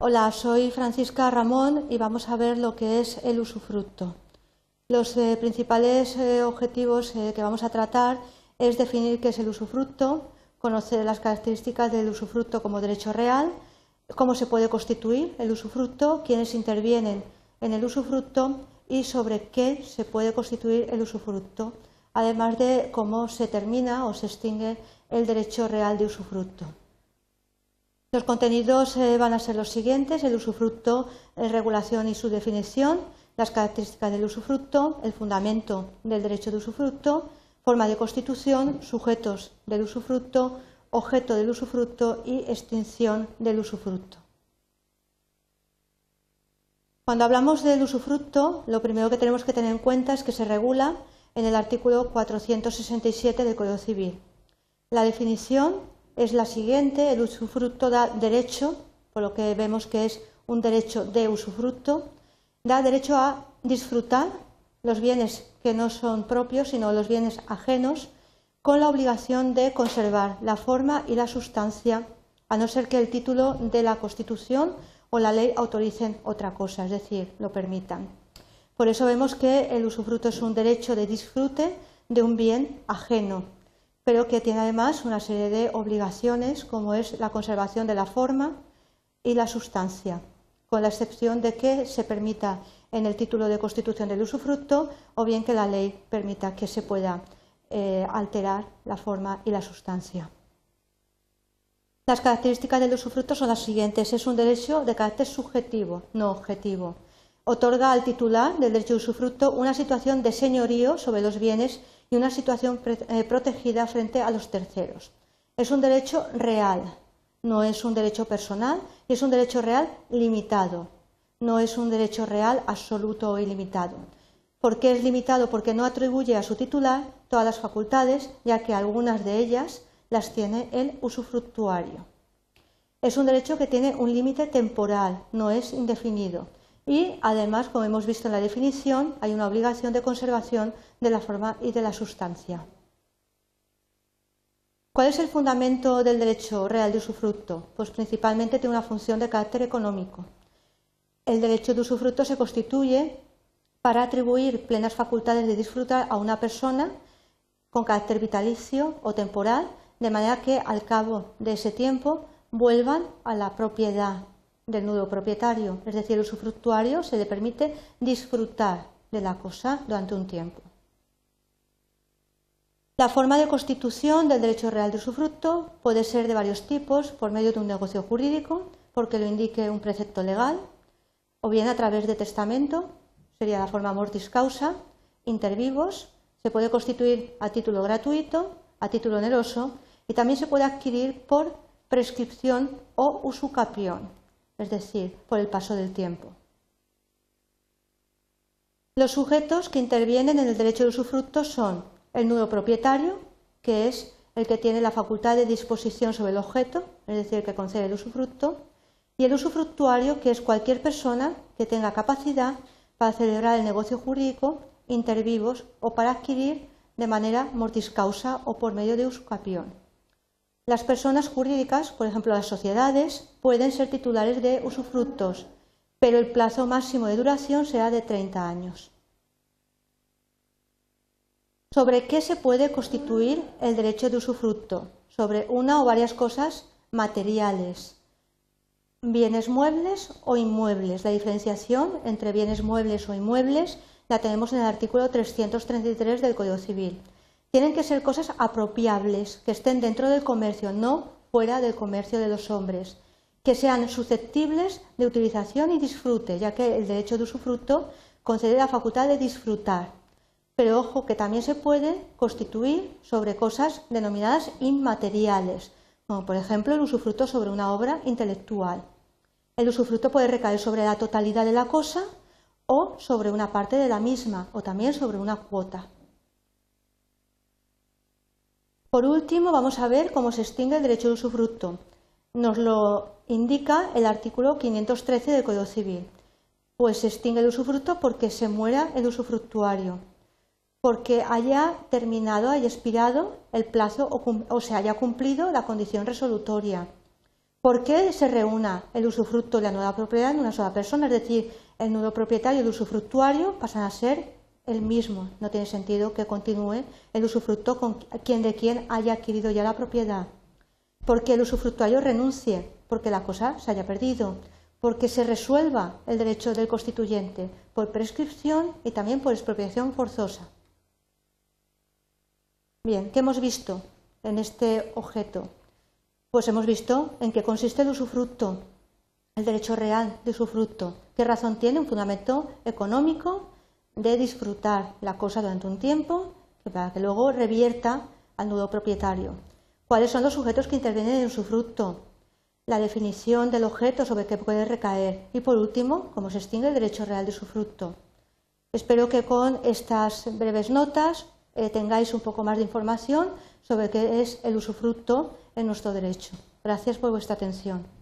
Hola, soy Francisca Ramón y vamos a ver lo que es el usufructo. Los eh, principales eh, objetivos eh, que vamos a tratar es definir qué es el usufructo, conocer las características del usufructo como derecho real, cómo se puede constituir el usufructo, quiénes intervienen en el usufructo y sobre qué se puede constituir el usufructo, además de cómo se termina o se extingue el derecho real de usufructo. Los contenidos eh, van a ser los siguientes, el usufructo, regulación y su definición, las características del usufructo, el fundamento del derecho de usufructo, forma de constitución, sujetos del usufructo, objeto del usufructo y extinción del usufructo. Cuando hablamos del usufructo, lo primero que tenemos que tener en cuenta es que se regula en el artículo 467 del Código Civil. La definición es la siguiente. El usufructo da derecho, por lo que vemos que es un derecho de usufructo, da derecho a disfrutar los bienes que no son propios, sino los bienes ajenos, con la obligación de conservar la forma y la sustancia, a no ser que el título de la Constitución o la ley autoricen otra cosa, es decir, lo permitan. Por eso vemos que el usufructo es un derecho de disfrute de un bien ajeno, pero que tiene además una serie de obligaciones, como es la conservación de la forma y la sustancia, con la excepción de que se permita en el título de constitución del usufructo o bien que la ley permita que se pueda eh, alterar la forma y la sustancia. Las características del usufructo son las siguientes. Es un derecho de carácter subjetivo, no objetivo. Otorga al titular del derecho de usufructo una situación de señorío sobre los bienes y una situación eh, protegida frente a los terceros. Es un derecho real, no es un derecho personal y es un derecho real limitado, no es un derecho real absoluto o ilimitado. ¿Por qué es limitado? Porque no atribuye a su titular todas las facultades, ya que algunas de ellas las tiene el usufructuario. Es un derecho que tiene un límite temporal, no es indefinido. Y además, como hemos visto en la definición, hay una obligación de conservación de la forma y de la sustancia. ¿Cuál es el fundamento del derecho real de usufructo? Pues principalmente tiene una función de carácter económico. El derecho de usufructo se constituye para atribuir plenas facultades de disfrutar a una persona con carácter vitalicio o temporal, de manera que al cabo de ese tiempo vuelvan a la propiedad del nudo propietario, es decir, el usufructuario se le permite disfrutar de la cosa durante un tiempo. La forma de constitución del derecho real de usufructo puede ser de varios tipos, por medio de un negocio jurídico, porque lo indique un precepto legal, o bien a través de testamento, sería la forma mortis causa, intervivos, se puede constituir a título gratuito, a título oneroso, y también se puede adquirir por prescripción o usucapión es decir, por el paso del tiempo. Los sujetos que intervienen en el derecho de usufructo son el nudo propietario, que es el que tiene la facultad de disposición sobre el objeto, es decir, el que concede el usufructo, y el usufructuario, que es cualquier persona que tenga capacidad para celebrar el negocio jurídico intervivos o para adquirir de manera mortis causa o por medio de usucapión. Las personas jurídicas, por ejemplo las sociedades, pueden ser titulares de usufructos, pero el plazo máximo de duración será de 30 años. ¿Sobre qué se puede constituir el derecho de usufructo? Sobre una o varias cosas materiales, bienes muebles o inmuebles. La diferenciación entre bienes muebles o inmuebles la tenemos en el artículo 333 del Código Civil. Tienen que ser cosas apropiables, que estén dentro del comercio, no fuera del comercio de los hombres, que sean susceptibles de utilización y disfrute, ya que el derecho de usufructo concede la facultad de disfrutar. Pero ojo que también se puede constituir sobre cosas denominadas inmateriales, como por ejemplo el usufructo sobre una obra intelectual. El usufructo puede recaer sobre la totalidad de la cosa o sobre una parte de la misma, o también sobre una cuota. Por último, vamos a ver cómo se extingue el derecho de usufructo. Nos lo indica el artículo 513 del Código Civil. Pues se extingue el usufructo porque se muera el usufructuario, porque haya terminado, haya expirado el plazo o, se haya cumplido la condición resolutoria, ¿Por qué se reúna el usufructo y la nueva propiedad en una sola persona? Es decir, el nuevo propietario y el usufructuario pasan a ser el mismo. No tiene sentido que continúe el usufructo con quien de quien haya adquirido ya la propiedad. Porque el usufructuario renuncie, porque la cosa se haya perdido, porque se resuelva el derecho del constituyente por prescripción y también por expropiación forzosa. Bien, ¿qué hemos visto en este objeto? Pues hemos visto en qué consiste el usufructo, el derecho real de usufructo, qué razón tiene un fundamento económico de disfrutar la cosa durante un tiempo para que luego revierta al nudo propietario. ¿Cuáles son los sujetos que intervienen en el usufructo? La definición del objeto sobre que puede recaer y, por último, cómo se extingue el derecho real de usufructo. Espero que con estas breves notas eh, tengáis un poco más de información sobre qué es el usufructo en nuestro derecho. Gracias por vuestra atención.